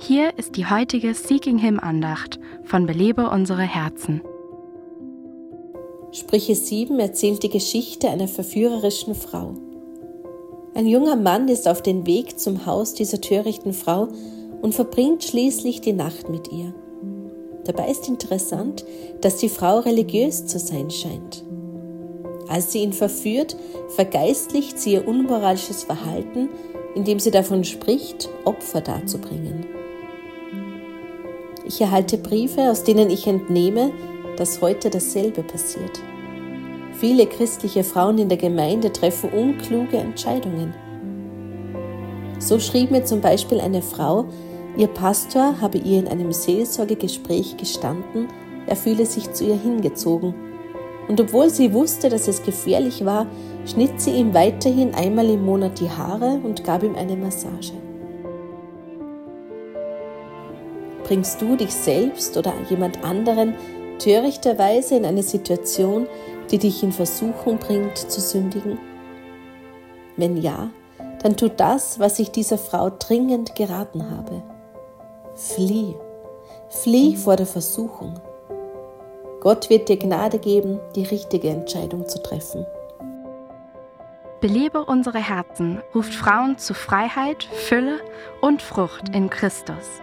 Hier ist die heutige Seeking Him Andacht von Belebe unsere Herzen. Sprüche 7 erzählt die Geschichte einer verführerischen Frau. Ein junger Mann ist auf dem Weg zum Haus dieser törichten Frau und verbringt schließlich die Nacht mit ihr. Dabei ist interessant, dass die Frau religiös zu sein scheint. Als sie ihn verführt, vergeistlicht sie ihr unmoralisches Verhalten, indem sie davon spricht, Opfer darzubringen. Ich erhalte Briefe, aus denen ich entnehme, dass heute dasselbe passiert. Viele christliche Frauen in der Gemeinde treffen unkluge Entscheidungen. So schrieb mir zum Beispiel eine Frau, ihr Pastor habe ihr in einem Seelsorgegespräch gestanden, er fühle sich zu ihr hingezogen. Und obwohl sie wusste, dass es gefährlich war, schnitt sie ihm weiterhin einmal im Monat die Haare und gab ihm eine Massage. Bringst du dich selbst oder jemand anderen törichterweise in eine Situation, die dich in Versuchung bringt, zu sündigen? Wenn ja, dann tu das, was ich dieser Frau dringend geraten habe. Flieh, flieh vor der Versuchung. Gott wird dir Gnade geben, die richtige Entscheidung zu treffen. Belebe unsere Herzen ruft Frauen zu Freiheit, Fülle und Frucht in Christus.